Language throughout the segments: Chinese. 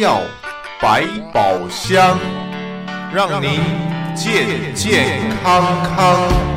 药，百宝箱，让您健健康康。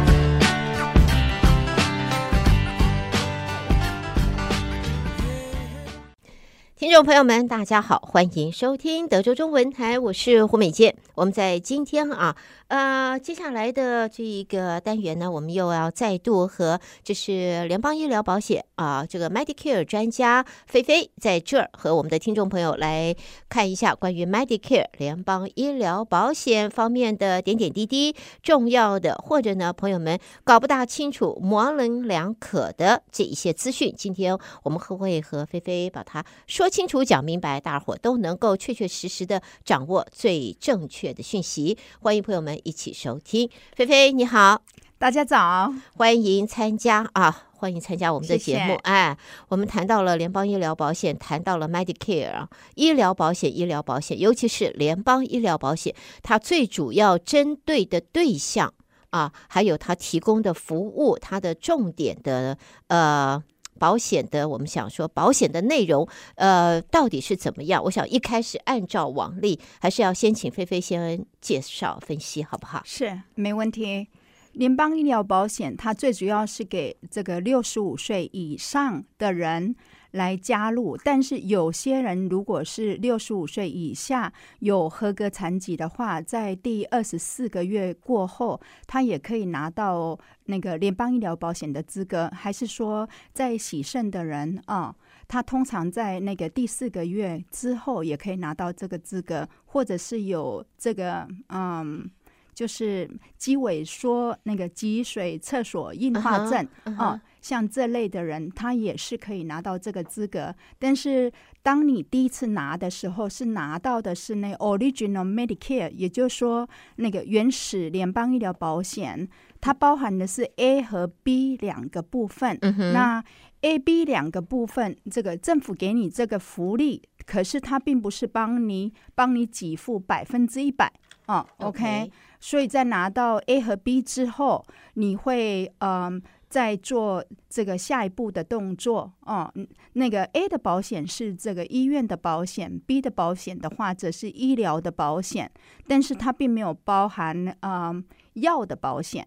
朋友们，大家好，欢迎收听德州中文台，我是胡美健。我们在今天啊，呃，接下来的这一个单元呢，我们又要再度和这是联邦医疗保险啊，这个 Medicare 专家菲菲在这儿和我们的听众朋友来看一下关于 Medicare 联邦医疗保险方面的点点滴滴，重要的或者呢，朋友们搞不大清楚、模棱两可的这一些资讯。今天我们会会和菲菲把它说清楚、讲明白，大伙都能够确确实实的掌握最正确的讯息。欢迎朋友们一起收听。菲菲你好，大家早，欢迎参加啊！欢迎参加我们的节目。谢谢。哎，我们谈到了联邦医疗保险，谈到了 Medicare 医疗保险，医疗保险，尤其是联邦医疗保险，它最主要针对的对象啊，还有它提供的服务，它的重点的呃。保险的，我们想说保险的内容，呃，到底是怎么样？我想一开始按照往例，还是要先请菲菲先介绍分析，好不好？是，没问题。联邦医疗保险它最主要是给这个六十五岁以上的人。来加入，但是有些人如果是六十五岁以下有合格残疾的话，在第二十四个月过后，他也可以拿到那个联邦医疗保险的资格。还是说，在洗肾的人啊，他通常在那个第四个月之后也可以拿到这个资格，或者是有这个嗯。就是肌萎缩、那个脊髓侧索硬化症啊、uh huh, uh huh. 哦，像这类的人，他也是可以拿到这个资格。但是，当你第一次拿的时候，是拿到的是那 Original Medicare，也就是说，那个原始联邦医疗保险，它包含的是 A 和 B 两个部分。Uh huh. 那 A、B 两个部分，这个政府给你这个福利，可是它并不是帮你帮你给付百分之一百啊。OK。所以在拿到 A 和 B 之后，你会嗯再做这个下一步的动作哦。那个 A 的保险是这个医院的保险，B 的保险的话则是医疗的保险，但是它并没有包含嗯药的保险。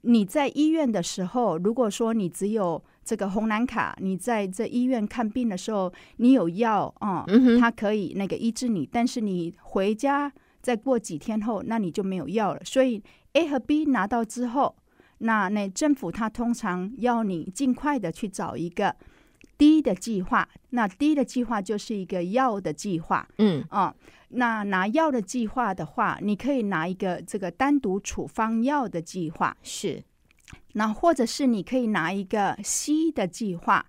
你在医院的时候，如果说你只有这个红蓝卡，你在这医院看病的时候，你有药啊，嗯，它可以那个医治你，但是你回家。再过几天后，那你就没有药了。所以 A 和 B 拿到之后，那那政府他通常要你尽快的去找一个 D 的计划。那 D 的计划就是一个药的计划。嗯，哦，那拿药的计划的话，你可以拿一个这个单独处方药的计划。是，那或者是你可以拿一个 C 的计划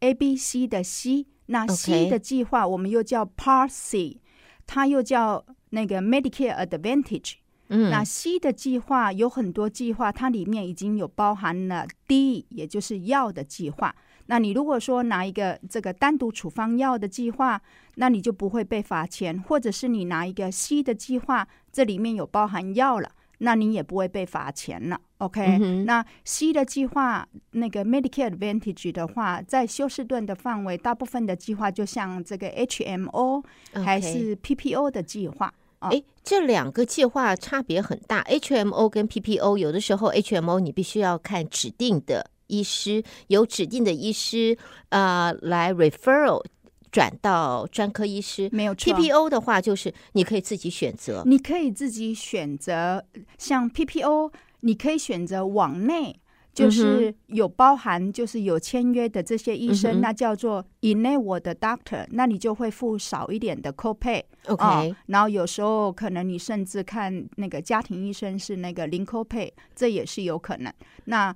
，A、B、C 的 C。那 C 的计划我们又叫 Part C，它又叫。那个 Medicare Advantage，嗯，那 C 的计划有很多计划，它里面已经有包含了 D，也就是药的计划。那你如果说拿一个这个单独处方药的计划，那你就不会被罚钱；或者是你拿一个 C 的计划，这里面有包含药了，那你也不会被罚钱了。OK，嗯，那 C 的计划，那个 Medicare Advantage 的话，在休斯顿的范围，大部分的计划就像这个 HMO 还是 PPO 的计划。哎 Okay.、哦，这两个计划差别很大。HMO 跟 PPO 有的时候 HMO 你必须要看指定的医师，由指定的医师啊、呃、来 referral 转到专科医师。没有错。PPO 的话就是你可以自己选择，你可以自己选择，像 PPO。你可以选择往内，就是有包含，就是有签约的这些医生，嗯、那叫做 Enabled Doctor，那你就会付少一点的 copay。OK，、哦、然后有时候可能你甚至看那个家庭医生是那个零 copay，这也是有可能。那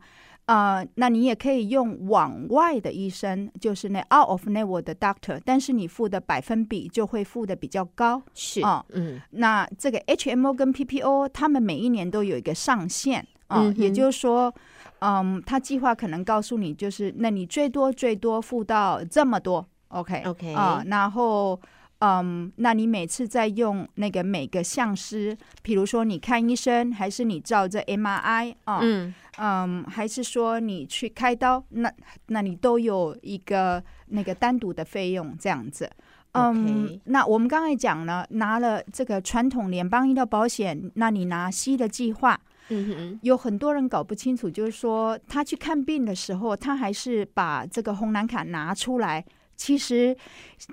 呃，那你也可以用往外的医生，就是那 out of network 的 doctor，但是你付的百分比就会付的比较高。是啊，哦、嗯，那这个 HMO 跟 PPO，他们每一年都有一个上限啊，也就是说，嗯，他计划可能告诉你，就是那你最多最多付到这么多，OK OK 啊，然后。嗯，那你每次在用那个每个相师，比如说你看医生，还是你照这 MRI 啊、哦，嗯嗯，还是说你去开刀，那那你都有一个那个单独的费用这样子。嗯，Okay. 那我们刚才讲了，拿了这个传统联邦医疗保险，那你拿 C 的计划，嗯哼，有很多人搞不清楚，就是说他去看病的时候，他还是把这个红蓝卡拿出来。其实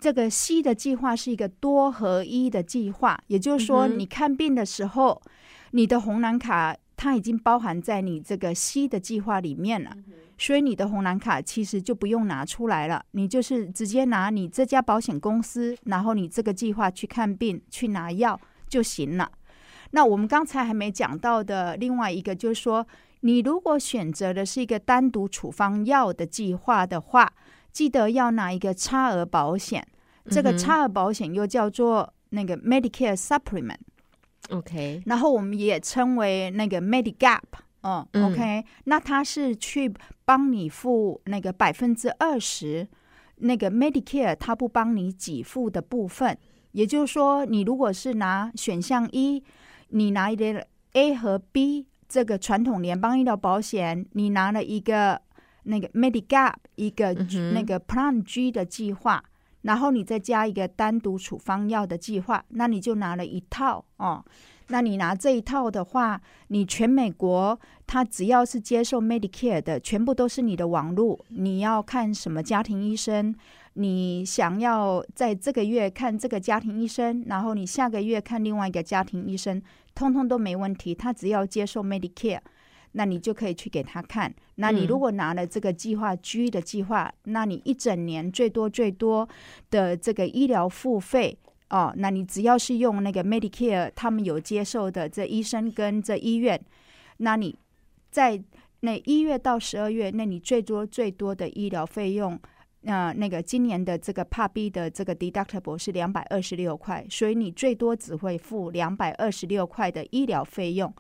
这个 C 的计划是一个多合一的计划，也就是说，你看病的时候，嗯、你的红蓝卡它已经包含在你这个 C 的计划里面了，所以你的红蓝卡其实就不用拿出来了，你就是直接拿你这家保险公司，然后你这个计划去看病去拿药就行了。那我们刚才还没讲到的另外一个，就是说，你如果选择的是一个单独处方药的计划的话。记得要拿一个差额保险，这个差额保险又叫做那个 Medicare Supplement，OK，然后我们也称为那个 Medigap，嗯，OK，那它是去帮你付那个百分之二十，那个 Medicare 它不帮你给付的部分，也就是说，你如果是拿选项一，你拿一个 A 和 B 这个传统联邦医疗保险，你拿了一个。那个 Medigap 一个那个 Plan G 的计划，然后你再加一个单独处方药的计划，那你就拿了一套哦。那你拿这一套的话，你全美国他只要是接受 Medicare 的，全部都是你的网路。你要看什么家庭医生，你想要在这个月看这个家庭医生，然后你下个月看另外一个家庭医生，通通都没问题。他只要接受 Medicare。那你就可以去给他看。那你如果拿了这个计划 G 的计划，嗯、那你一整年最多最多的这个医疗付费哦，那你只要是用那个 Medicare，他们有接受的这医生跟这医院，那你在那一月到十二月，那你最多最多的医疗费用，呃，那个今年的这个 B 的这个 Deductible 是两百二十六块，所以你最多只会付两百二十六块的医疗费用。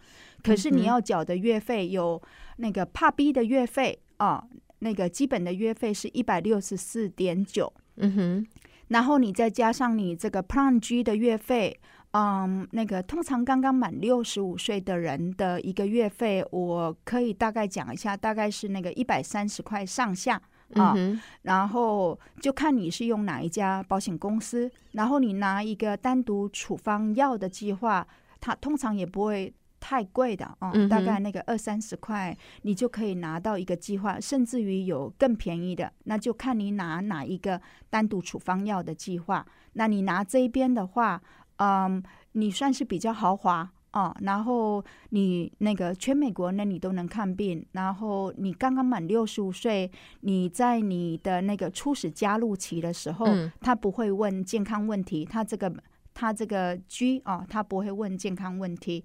可是你要缴的月费有那个 Part B 的月费啊，那个基本的月费是一百六十四点九，嗯哼，然后你再加上你这个 Plan G 的月费，嗯，那个通常刚刚满六十五岁的人的一个月费，我可以大概讲一下，大概是那个一百三十块上下啊，然后就看你是用哪一家保险公司，然后你拿一个单独处方药的计划，它通常也不会。太贵的哦，大概那个二三十块，你就可以拿到一个计划，甚至于有更便宜的，那就看你拿哪一个单独处方药的计划。那你拿这一边的话，嗯，你算是比较豪华哦。然后你那个全美国那你都能看病，然后你刚刚满六十五岁，你在你的那个初始加入期的时候，他不会问健康问题，他这个他这个 G 哦，他不会问健康问题。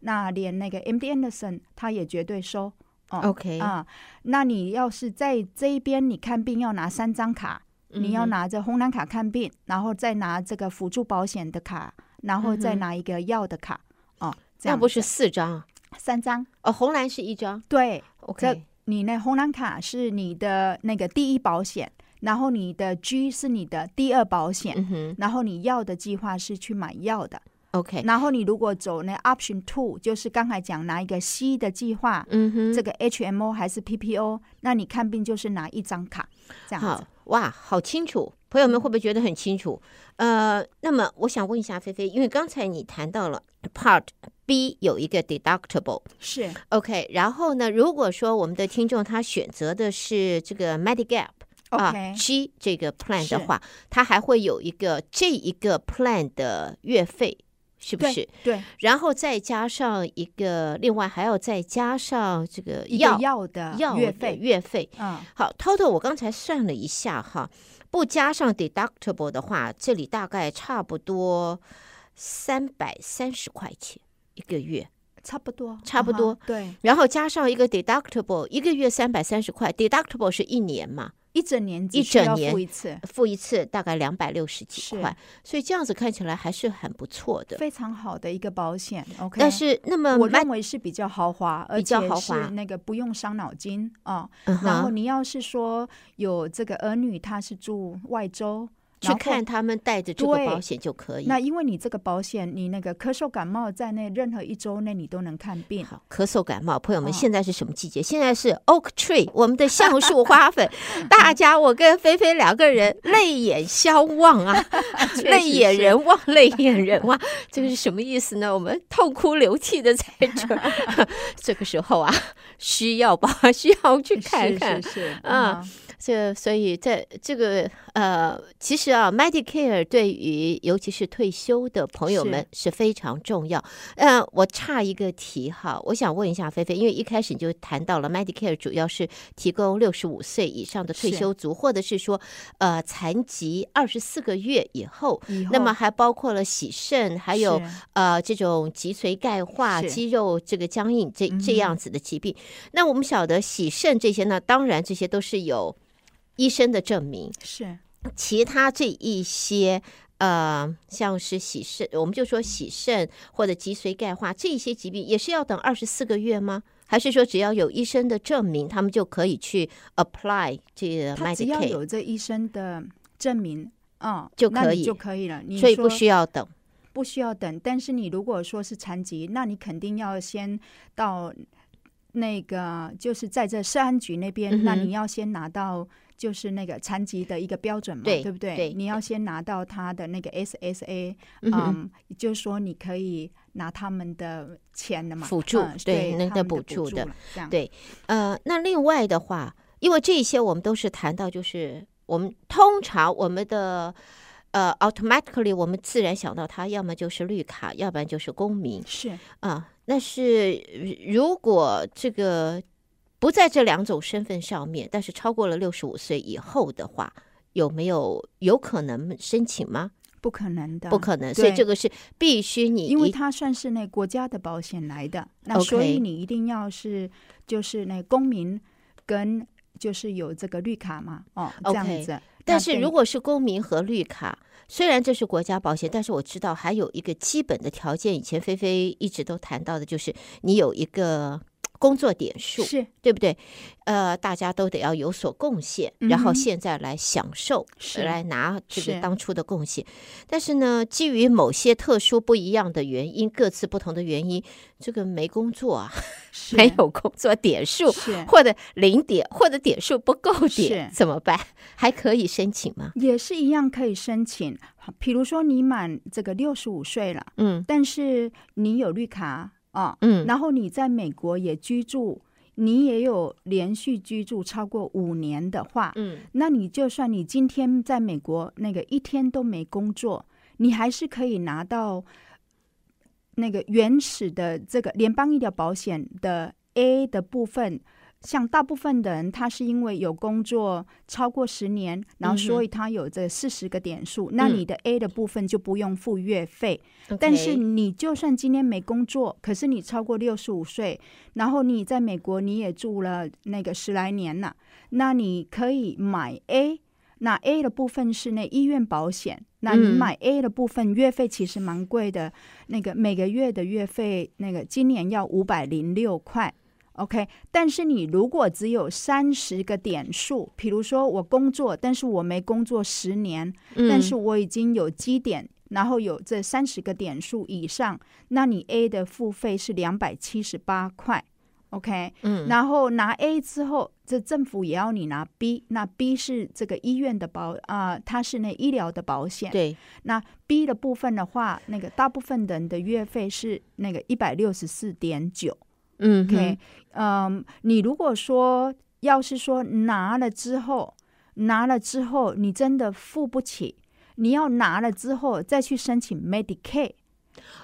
那连那个 MD Anderson 他也绝对收哦。OK 啊，那你要是在这一边你看病要拿三张卡，嗯、你要拿着红蓝卡看病，然后再拿这个辅助保险的卡，然后再拿一个药的卡、嗯、哦。这样那不是四张，三张哦。红蓝是一张，对。OK，你那红蓝卡是你的那个第一保险，然后你的 G 是你的第二保险，嗯、然后你要的计划是去买药的。OK，然后你如果走那 Option Two，就是刚才讲拿一个 C 的计划，嗯哼，这个 HMO 还是 PPO，那你看病就是拿一张卡，这样子。好，哇，好清楚，朋友们会不会觉得很清楚？呃，那么我想问一下菲菲，因为刚才你谈到了 Part B 有一个 Deductible，是 OK，然后呢，如果说我们的听众他选择的是这个 Medigap。OK，G 这个 plan 的话，它还会有一个这一个 plan 的月费。是不是？对，对，然后再加上一个，另外还要再加上这个药药的药月费月费。嗯，好，total 我刚才算了一下哈，不加上 deductible 的话，这里大概差不多三百三十块钱一个月，差不多，差不多。Uh-huh, 对，然后加上一个 deductible，一个月三百三十块，deductible 是一年嘛？一整年一整年付一次，付一次大概两百六十几块，所以这样子看起来还是很不错的，非常好的一个保险。OK，但是那么我认为是比较豪华，比较豪华，而且是那个不用伤脑筋啊。然后你要是说有这个儿女，他是住外州，去看他们带着这个保险就可以。那因为你这个保险，你那个咳嗽感冒在内，任何一周内你都能看病。好，咳嗽感冒，朋友们，现在是什么季节？哦、现在是 Oak Tree，我们的橡 树花粉。大家，我跟菲菲两个人 泪眼相望啊，泪眼人望，泪眼人望，这个是什么意思呢？我们痛哭流涕的在这儿，这个时候啊，需要吧，需要去看看，是是是，嗯。嗯这所以在这个呃，其实啊，Medicare 对于尤其是退休的朋友们是非常重要。嗯、呃，我差一个题哈，我想问一下菲菲，因为一开始你就谈到了 Medicare 主要是提供六十五岁以上的退休族，或者是说呃残疾二十四个月以后，那么还包括了洗肾，还有呃这种脊髓钙化、肌肉这个僵硬这这样子的疾病。嗯、那我们晓得洗肾这些呢，当然这些都是有。医生的证明是，其他这一些呃，像是洗肾，我们就说洗肾或者脊髓钙化这一些疾病，也是要等二十四个月吗？还是说只要有医生的证明，他们就可以去 apply 这个 Medicaid？只要有这医生的证明，哦，就可以就可以了。你所以不需要等，不需要等。但是你如果说是残疾，那你肯定要先到那个，就是在这社安局那边，嗯、那你要先拿到。就是那个残疾的一个标准嘛，对，对不对？对，你要先拿到他的那个 SSA，嗯，嗯，就是说你可以拿他们的钱的嘛，辅助，嗯、对，那个补助的，对。呃，那另外的话，因为这些我们都是谈到，就是我们通常我们的呃，automatically 我们自然想到他，要么就是绿卡，要不然就是公民，是啊、呃。那是如果这个。不在这两种身份上面，但是超过了六十五岁以后的话，有没有有可能申请吗？不可能的，不可能。所以这个是必须你，因为它算是那国家的保险来的，那所以你一定要是就是那公民跟就是有这个绿卡嘛，哦，这样子。Okay. 但是如果是公民和绿卡，虽然这是国家保险，但是我知道还有一个基本的条件，以前菲菲一直都谈到的，就是你有一个。工作点数是对不对？呃，大家都得要有所贡献，嗯、然后现在来享受，是来拿这个当初的贡献。但是呢，基于某些特殊不一样的原因，各自不同的原因，这个没工作啊，没有工作点数，或者零点，或者点数不够点，怎么办？还可以申请吗？也是一样可以申请。比如说你满这个六十五岁了，嗯，但是你有绿卡。啊、哦，嗯，然后你在美国也居住，你也有连续居住超过五年的话，嗯，那你就算你今天在美国那个一天都没工作，你还是可以拿到那个原始的这个联邦医疗保险的 A 的部分。像大部分的人，他是因为有工作超过十年，然后所以他有这四十个点数，嗯，那你的 A 的部分就不用付月费。嗯。但是你就算今天没工作，可是你超过六十五岁，然后你在美国你也住了那个十来年了，那你可以买 A。那 A 的部分是那医院保险，那你买 A 的部分月费其实蛮贵的，那个每个月的月费那个今年要五百零六块。OK，但是你如果只有三十个点数，比如说我工作，但是我没工作十年，嗯，但是我已经有基点，然后有这三十个点数以上，那你 A 的付费是两百七十八块，OK，嗯，然后拿 A 之后，这政府也要你拿 B，那 B 是这个医院的保啊，呃，它是那医疗的保险，对，那 B 的部分的话，那个大部分人的月费是那个一百六十四点九。嗯，OK，嗯，你如果说要是说拿了之后，拿了之后你真的付不起，你要拿了之后再去申请 Medicaid，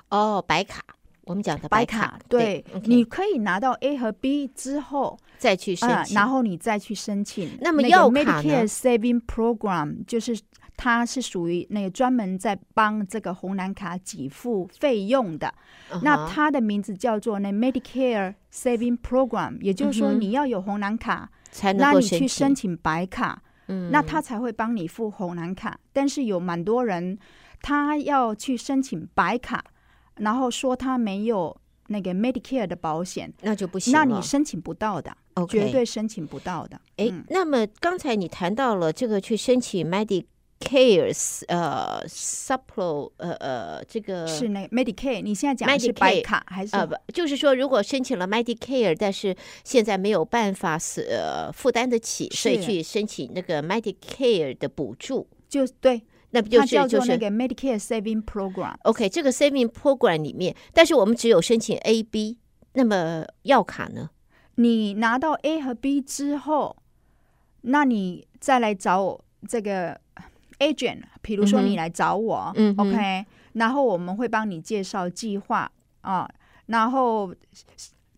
哦，白卡，我们讲的白卡，对，对 okay，你可以拿到 A 和 B 之后再去申请，呃，然后你再去申请。那么要 Medicare Saving Program 就是。它是属于那个专门在帮这个红蓝卡给付费用的，uh -huh. 那它的名字叫做那 Medicare Saving Program，也就是说你要有红蓝卡，才、uh -huh. 那你去申请白卡，那他才会帮你付红蓝卡。Uh. 但是有蛮多人他要去申请白卡，然后说他没有那个 Medicare 的保险，那就不行，那你申请不到的.绝对申请不到的。哎、嗯，那么刚才你谈到了这个去申请 Medic Medicare 呃 Supplement 呃呃这个是那 Medicare，你现在讲的是白卡还是？呃不，就是说如果申请了 Medicare，但是现在没有办法是呃负担得起，所以去申请那个 Medicare 的补助，就对。那不就是叫做那个 Medicare Saving Program？OK，、okay, 这个 Saving Program 里面，但是我们只有申请 A、B，那么药卡呢？你拿到 A 和 B 之后，那你再来找我这个 agent，比如说你来找我，嗯，OK，嗯然后我们会帮你介绍计划啊，然后。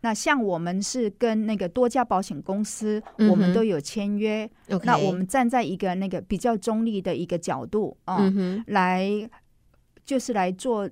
那像我们是跟那个多家保险公司，嗯、我们都有签约。Okay. 那我们站在一个那个比较中立的一个角度啊，嗯、来就是来做，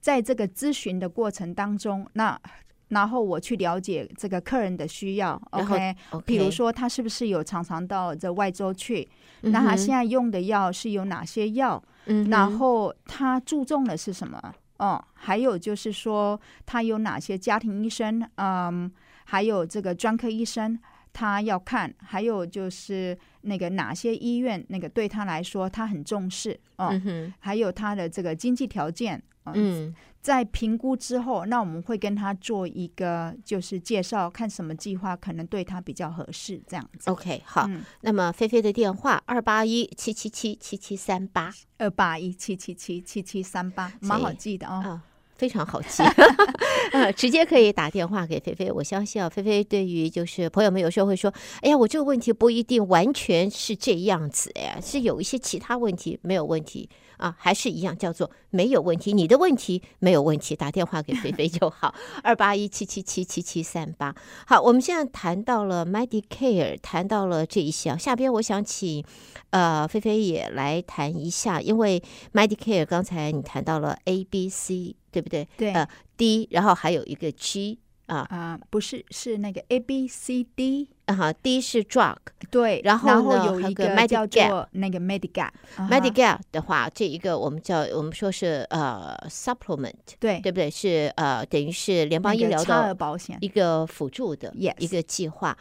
在这个咨询的过程当中，那然后我去了解这个客人的需要。OK，比如说他是不是有常常到这外州去？嗯、那他现在用的药是有哪些药？嗯、然后他注重的是什么？哦，还有就是说，他有哪些家庭医生？嗯，还有这个专科医生，他要看。还有就是那个哪些医院，那个对他来说他很重视。哦，嗯、还有他的这个经济条件。嗯。嗯在评估之后，那我们会跟他做一个就是介绍，看什么计划可能对他比较合适，这样子。OK，好。嗯、那么菲菲的电话二八一七七七七七三八，二八一七七七七七三八，蛮好记的哦。哦非常好记，呃，直接可以打电话给菲菲。我相信啊，菲菲对于就是朋友们有时候会说：“哎呀，我这个问题不一定完全是这样子，哎，是有一些其他问题没有问题啊，还是一样叫做没有问题。你的问题没有问题，打电话给菲菲就好。二八一七七七七七三八。好，我们现在谈到了 Medicare，谈到了这一项，下边我想请呃菲菲也来谈一下，因为 Medicare 刚才你谈到了 A、B、C。对不对？对，呃，D，然后还有一个 G 啊啊，不是，是那个 A B C D 啊第一是 drug，对，然后，呢后有一个 med 叫做那个 Medigap，Medigap 的话，这一个我们叫我们说是呃 supplement，对，对不对？是呃等于是联邦医疗的保险一个辅助的一个计划。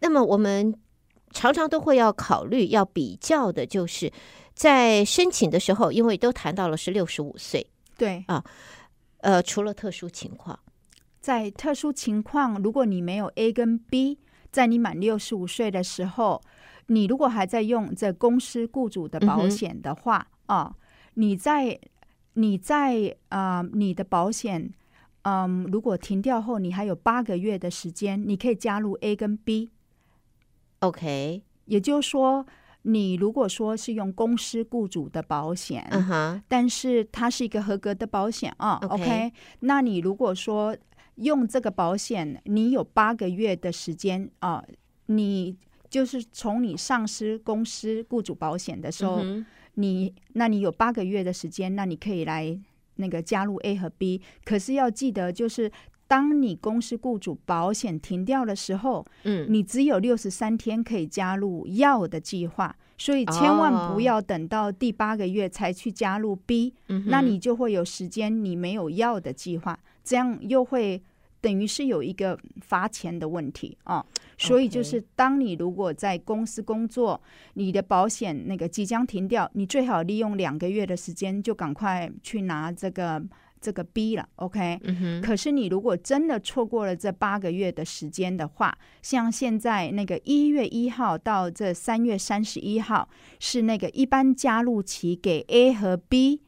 那么我们常常都会要考虑要比较的，就是在申请的时候，因为都谈到了是六十五岁，对啊。呃，除了特殊情况，在特殊情况，如果你没有 A 跟 B，在你满六十五岁的时候，你如果还在用这公司雇主的保险的话，啊、你在你在啊、呃，你的保险，嗯，如果停掉后，你还有八个月的时间，你可以加入 A 跟 B。OK，也就是说。你如果说是用公司雇主的保险，uh huh. 但是它是一个合格的保险啊. OK，那你如果说用这个保险，你有八个月的时间啊，你就是从你上市公司雇主保险的时候，uh. 你那你有八个月的时间，那你可以来那个加入 A 和 B，可是要记得就是。当你公司雇主保险停掉的时候，嗯，你只有六十三天可以加入要的计划，所以千万不要等到第八个月才去加入 B，那你就会有时间你没有要的计划，这样又会等于是有一个罚钱的问题啊。所以就是当你如果在公司工作，你的保险那个即将停掉，你最好利用两个月的时间就赶快去拿这个。这个 B 了，OK，嗯哼，可是你如果真的错过了这八个月的时间的话，像现在那个一月一号到这三月三十一号是那个一般加入期给 A 和 B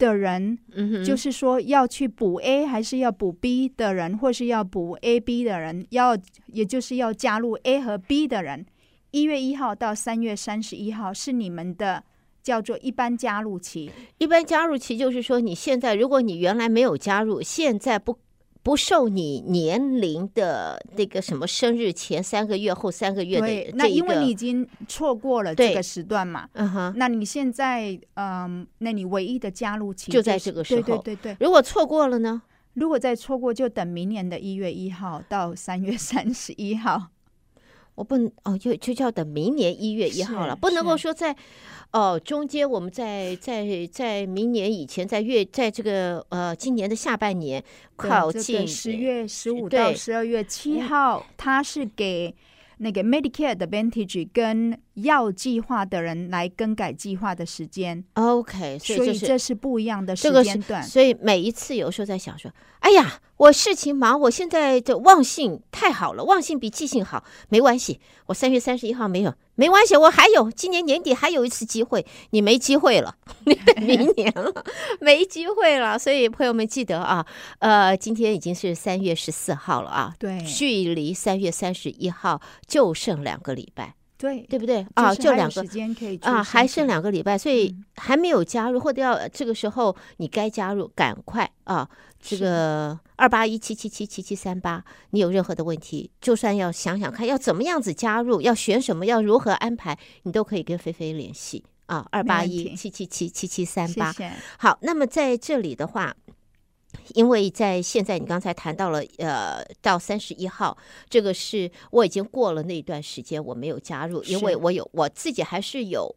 的人，嗯，就是说要去补 A 还是要补 B 的人，或是要补 A、B 的人，要也就是要加入 A 和 B 的人，一月一号到三月三十一号是你们的。叫做一般加入期，一般加入期就是说，你现在如果你原来没有加入，现在不不受你年龄的那个什么生日前三个月后三个月的对，那因为你已经错过了这个时段嘛，嗯哼，那你现在嗯，那你唯一的加入期就在这个时候，对对对对。如果错过了呢？如果再错过，就等明年的一月一号到三月三十一号。我不能哦，就就叫等明年一月一号了，不能够说在。哦，中间我们在在在明年以前，在月在这个呃今年的下半年靠近十月十五到十二月七号，它是给那个 Medicare Advantage 跟要计划的人来更改计划的时间。OK，所以，所以这是不一样的时间段。所以每一次有时候在想说，哎呀，我事情忙，我现在的忘性太好了，忘性比记性好，没关系，我三月三十一号没有，没关系，我还有今年年底还有一次机会，你没机会了，你 明年了，没机会了。所以朋友们记得啊，呃，今天已经是三月十四号了啊，对，距离三月三十一号就剩两个礼拜。对，对不对啊？就两个时间可以啊，还剩两个礼拜，所以还没有加入，或者要这个时候你该加入，赶快啊！这个二八一七七七七七三八，你有任何的问题，就算要想想看要怎么样子加入，要选什么，要如何安排，你都可以跟菲菲联系啊，二八一七七七七七三八。好，那么在这里的话。因为在现在，你刚才谈到了，呃，到三十一号，这个是我已经过了那一段时间，我没有加入，因为我有我自己还是有，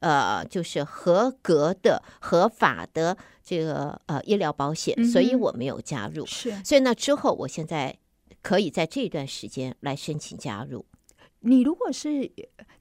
呃，就是合格的、合法的这个呃医疗保险，所以我没有加入。是，所以那，之后我现在可以在这段时间来申请加入。你如果是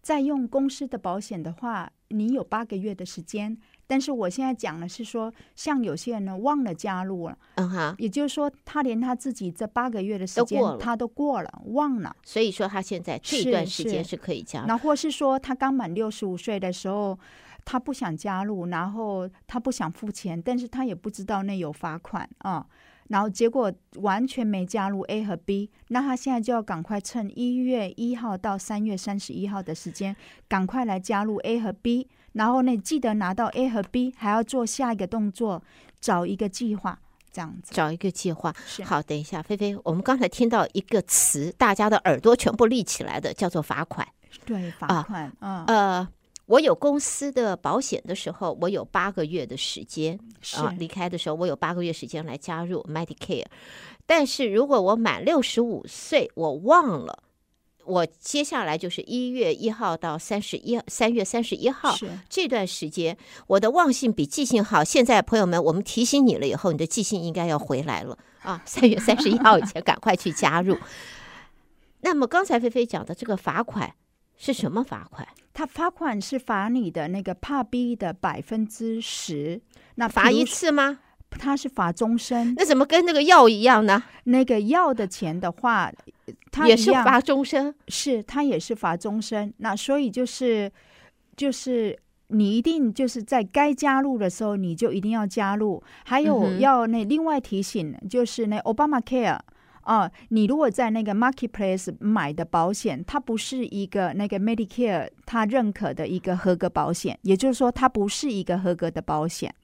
在用公司的保险的话，你有八个月的时间。但是我现在讲的是说，像有些人呢忘了加入了，嗯哈，也就是说他连他自己这八个月的时间他都过了，忘了，所以说他现在这段时间是可以加入。那或是说他刚满六十五岁的时候，他不想加入，然后他不想付钱，但是他也不知道那有罚款啊。然后结果完全没加入 A 和 B，那他现在就要赶快趁一月一号到三月三十一号的时间，赶快来加入 A 和 B。然后呢，记得拿到 A 和 B，还要做下一个动作，找一个计划，这样子。找一个计划。是。好，等一下，菲菲，我们刚才听到一个词，大家的耳朵全部立起来的，叫做罚款。对，罚款。啊、嗯。呃。我有公司的保险的时候，我有八个月的时间啊。离开的时候，我有八个月时间来加入 Medicare。但是如果我满六十五岁，我忘了，我接下来就是一月一号到三十一三月三十一号这段时间，我的忘性比记性好。现在朋友们，我们提醒你了以后，你的记性应该要回来了啊！三月三十一号以前赶快去加入。那么刚才菲菲讲的这个罚款。是什么罚款？他罚款是罚你的那个 Part B 的百分之十。那罚一次吗？他是罚终身。那怎么跟那个药一样呢？那个药的钱的话，他也是罚终身。是，他也是罚终身。那所以就是，就是你一定就是在该加入的时候，你就一定要加入。还有要那另外提醒，就是那 Obamacare。哦，你如果在那个 Marketplace 买的保险，它不是一个那个 Medicare 它认可的一个合格保险，也就是说，它不是一个合格的保险。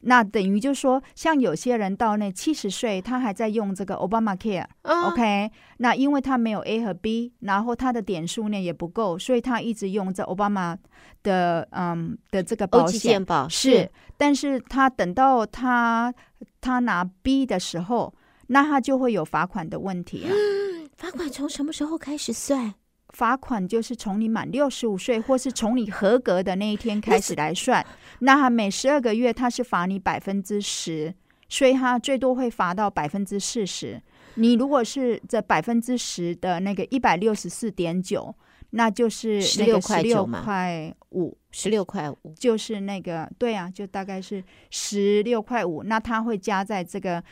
那等于就说，像有些人到那七十岁，他还在用这个 Obamacare，OK，、哦 okay? 那因为他没有 A 和 B，然后他的点数呢也不够，所以他一直用这 Obama 的嗯的这个保险是，是，但是他等到他他拿 B 的时候。那他就会有罚款的问题啊！罚款从什么时候开始算？罚款就是从你满六十五岁，或是从你合格的那一天开始来算。那他每十二个月，他是罚你百分之十，所以他最多会罚到百分之四十。你如果是这百分之十的那个一百六十四点九，那就是十六块六块五，十六块五就是那个对啊，就大概是十六块五。那他会加在这个。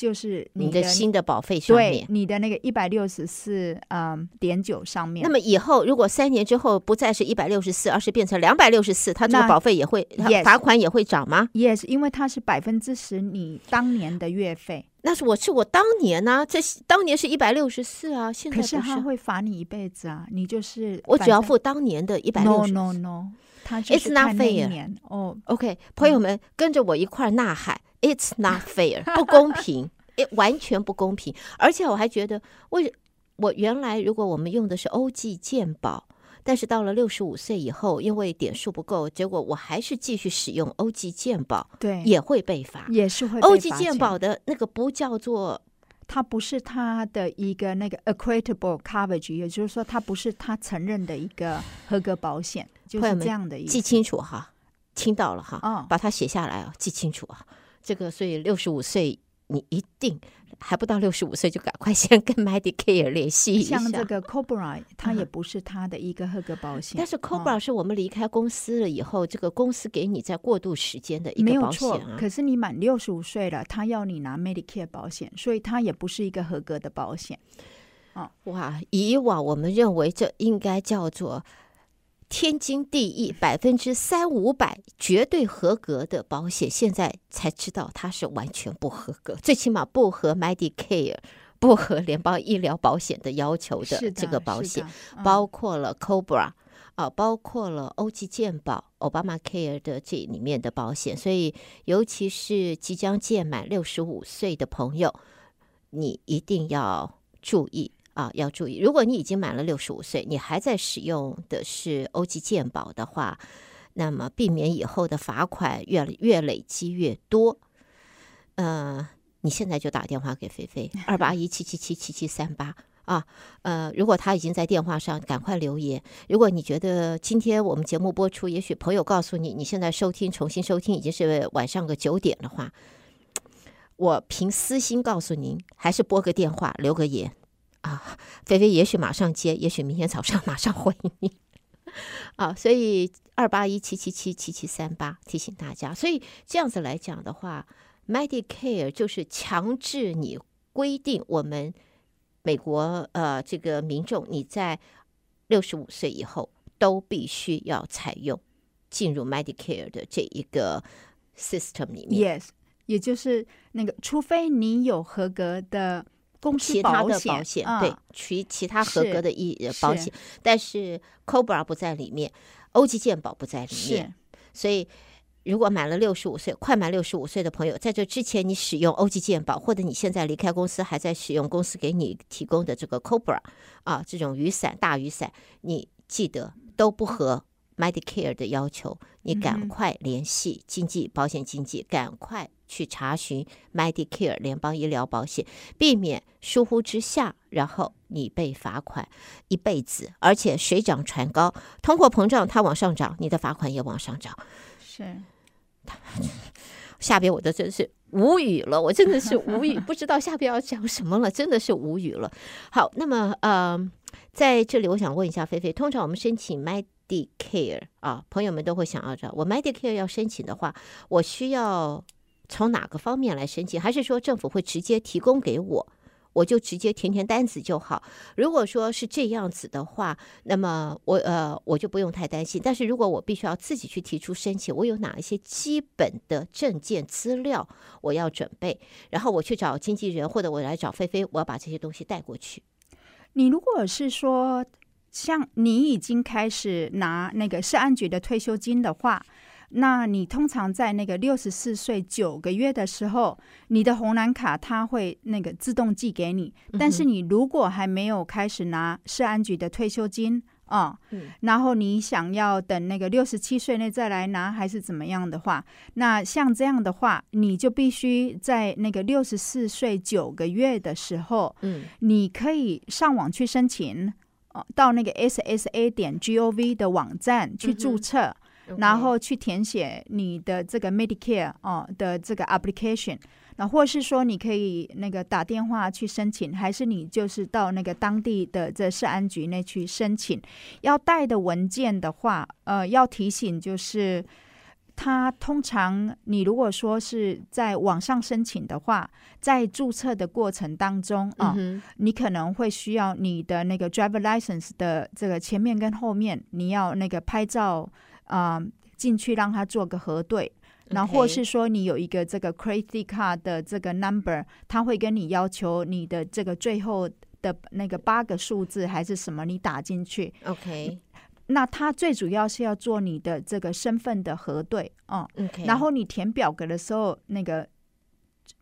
就是你的，新的保费上面，对你的那个一百六十四嗯点九上面。那么以后如果三年之后不再是一百六十四，而是变成两百六十四，它这个保费也会，罚款也会涨吗？Yes，因为它是百分之十你当年的月费。那是我是我当年呢、啊，这当年是一百六十四啊，现在可是他会罚你一辈子啊，你就是我只要付当年的一百六十。No no no，他就是看那一年哦。Oh, OK，朋友们、嗯、跟着我一块儿呐喊。It's not fair，不公平，完全不公平。而且我还觉得，为我原来如果我们用的是欧记健保，但是到了六十五岁以后，因为点数不够，结果我还是继续使用欧记健保，对，也会被罚，也是会。欧记健保的那个不叫做，它不是它的一个那个 accreditable coverage，也就是说，它不是它承认的一个合格保险，就是这样的意思。记清楚哈，听到了哈，把它写下来啊，记清楚啊。这个，所以六十五岁你一定还不到六十五岁就赶快先 跟 Medicare 联系一下。像这个 Cobra，它也不是它的一个合格保险。但是 Cobra 是我们离开公司了以后，这个公司给你在过渡时间的一个保险啊。可是你满六十五岁了，他要你拿 Medicare 保险，所以它也不是一个合格的保险。哦，哇！以往我们认为这应该叫做。天经地义，百分之三五百绝对合格的保险，现在才知道它是完全不合格，最起码不合 Medicare，不合联邦医疗保险的要求的这个保险，嗯、包括了 Cobra 啊，包括了欧吉健保、Obamacare 的这里面的保险，所以尤其是即将届满六十五岁的朋友，你一定要注意。啊，要注意，如果你已经满了六十五岁，你还在使用的是欧吉健保的话，那么避免以后的罚款越越累积越多。呃，你现在就打电话给菲菲，二八一七七七七七三八啊。呃，如果他已经在电话上，赶快留言。如果你觉得今天我们节目播出，也许朋友告诉你，你现在收听重新收听已经是晚上个九点的话，我凭私心告诉您，还是拨个电话，留个言。啊，菲菲也许马上接，也许明天早上 马上回你。啊，所以二八一七七七七七三八提醒大家。所以这样子来讲的话，Medicare 就是强制你规定我们美国呃这个民众你在六十五岁以后都必须要采用进入 Medicare 的这一个 system 里面。Yes，也就是那个，除非你有合格的。公司保险，其他的保险，嗯、对，其其他合格的医保险，但是 Cobra 不在里面，欧吉健保不在里面，所以如果满了六十五岁，快满六十五岁的朋友，在这之前你使用欧吉健保，或者你现在离开公司还在使用公司给你提供的这个 Cobra 啊，这种雨伞、大雨伞，你记得都不合 Medicare 的要求，你赶快联系经济保险经纪，赶快。去查询 Medicare 联邦医疗保险，避免疏忽之下，然后你被罚款一辈子，而且水涨船高，通货膨胀它往上涨，你的罚款也往上涨。是，下边我都真是无语了，我真的是无语，不知道下边要讲什么了，真的是无语了。好，那么呃，在这里我想问一下菲菲，通常我们申请 Medicare 啊，朋友们都会想要知道，我 Medicare 要申请的话，我需要。从哪个方面来申请？还是说政府会直接提供给我，我就直接填填单子就好？如果说是这样子的话，那么我呃我就不用太担心。但是如果我必须要自己去提出申请，我有哪一些基本的证件资料我要准备？然后我去找经纪人，或者我来找菲菲，我要把这些东西带过去。你如果是说像你已经开始拿那个社安局的退休金的话。那你通常在那个六十四岁九个月的时候，你的红蓝卡它会那个自动寄给你。但是你如果还没有开始拿社安局的退休金啊，嗯，然后你想要等那个六十七岁内再来拿，还是怎么样的话，那像这样的话，你就必须在那个六十四岁九个月的时候，嗯，你可以上网去申请，到那个 SSA 点 gov 的网站去注册。然后去填写你的这个 Medicare 哦的这个 application，那或是说你可以那个打电话去申请，还是你就是到那个当地的这社安局那去申请。要带的文件的话，呃，要提醒就是，他通常你如果说是在网上申请的话，在注册的过程当中啊，嗯、你可能会需要你的那个 driver license 的这个前面跟后面，你要那个拍照。啊、呃，进去让他做个核对，然后或是说你有一个这个 credit card 的这个 number，他会跟你要求你的这个最后的那个八个数字还是什么，你打进去。OK，那他最主要是要做你的这个身份的核对啊。嗯、OK，然后你填表格的时候，那个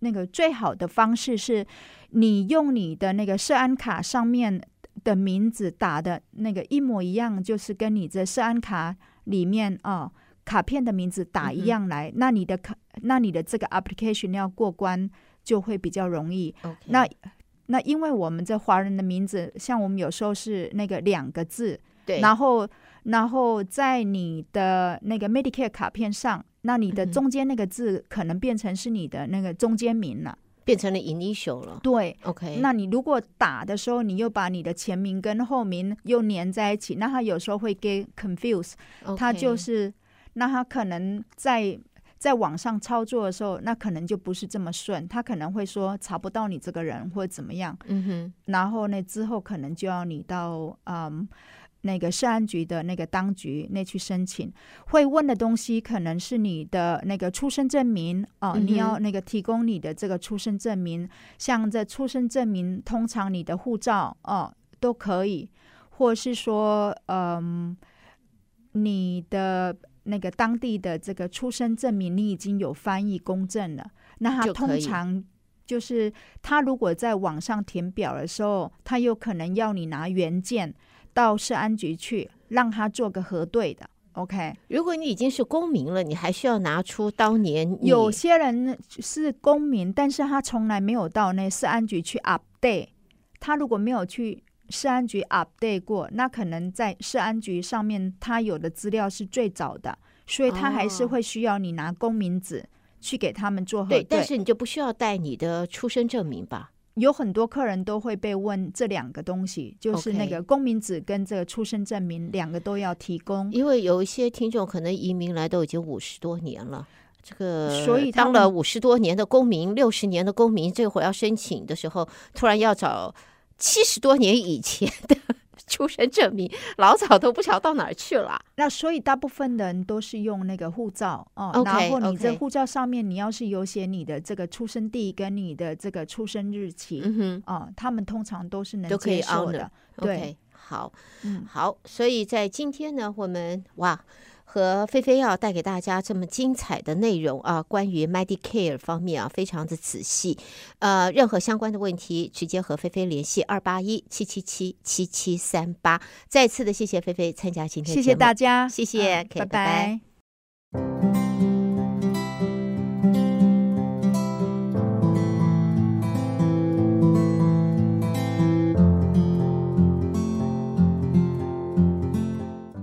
那个最好的方式是你用你的那个社安卡上面的名字打的那个一模一样，就是跟你这社安卡。里面哦，卡片的名字打一样来，嗯、那你的卡，那你的这个 application 要过关就会比较容易。Okay. 那那因为我们这华人的名字，像我们有时候是那个两个字，对，然后然后在你的那个 Medicare 卡片上，那你的中间那个字可能变成是你的那个中间名了。变成了 initial 了。对，OK。那你如果打的时候，你又把你的前名跟后名又粘在一起，那他有时候会 get confused。他就是，那他可能在在网上操作的时候，那可能就不是这么顺。他可能会说查不到你这个人或者怎么样。嗯哼。然后呢，之后可能就要你到嗯。那个社安局的那个当局那去申请，会问的东西可能是你的那个出生证明哦，嗯、你要那个提供你的这个出生证明，像这出生证明，通常你的护照哦都可以，或是说嗯，你的那个当地的这个出生证明，你已经有翻译公证了，那他通常就是他如果在网上填表的时候，他有可能要你拿原件。到市安局去，让他做个核对的。OK，如果你已经是公民了，你还需要拿出当年。有些人是公民，但是他从来没有到那市安局去 update。他如果没有去市安局 update 过，那可能在市安局上面他有的资料是最早的，所以他还是会需要你拿公民纸去给他们做核对。对，但是你就不需要带你的出生证明吧？有很多客人都会被问这两个东西，就是那个公民纸跟这个出生证明，两个都要提供。因为有一些听众可能移民来都已经五十多年了，这个所以当了五十多年的公民，六十年的公民，这会儿要申请的时候，突然要找七十多年以前的。出生证明老早都不晓得到哪儿去了，那所以大部分的人都是用那个护照哦，okay, 然后你这护照上面你要是有写你的这个出生地跟你的这个出生日期，嗯哼，哦，他们通常都是能接受的，对，okay, 好，嗯，好，所以在今天呢，我们哇。和菲菲要带给大家这么精彩的内容啊，关于 Medicare 方面啊，非常的仔细。呃，任何相关的问题，直接和菲菲联系二八一七七七七七三八。再次的谢谢菲菲参加今天，谢谢大家，谢谢，嗯 okay, 拜拜。拜拜。